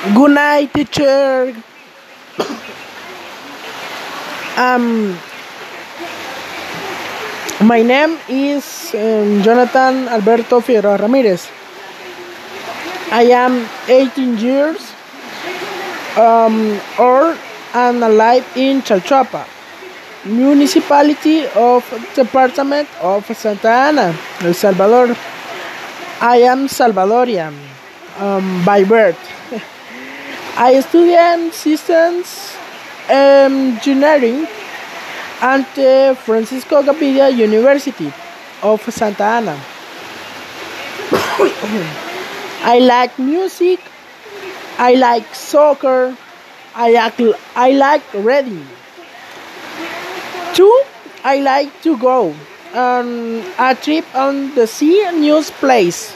Good night, teacher. um, my name is um, Jonathan Alberto Figueroa Ramirez. I am 18 years um, old and alive in Chalchuapa, municipality of Department of Santa Ana, El Salvador. I am Salvadorian um, by birth. I studied systems um, engineering at the Francisco Gavidia University of Santa Ana. I like music. I like soccer. I like I like reading. Two, I like to go on a trip on the sea news place.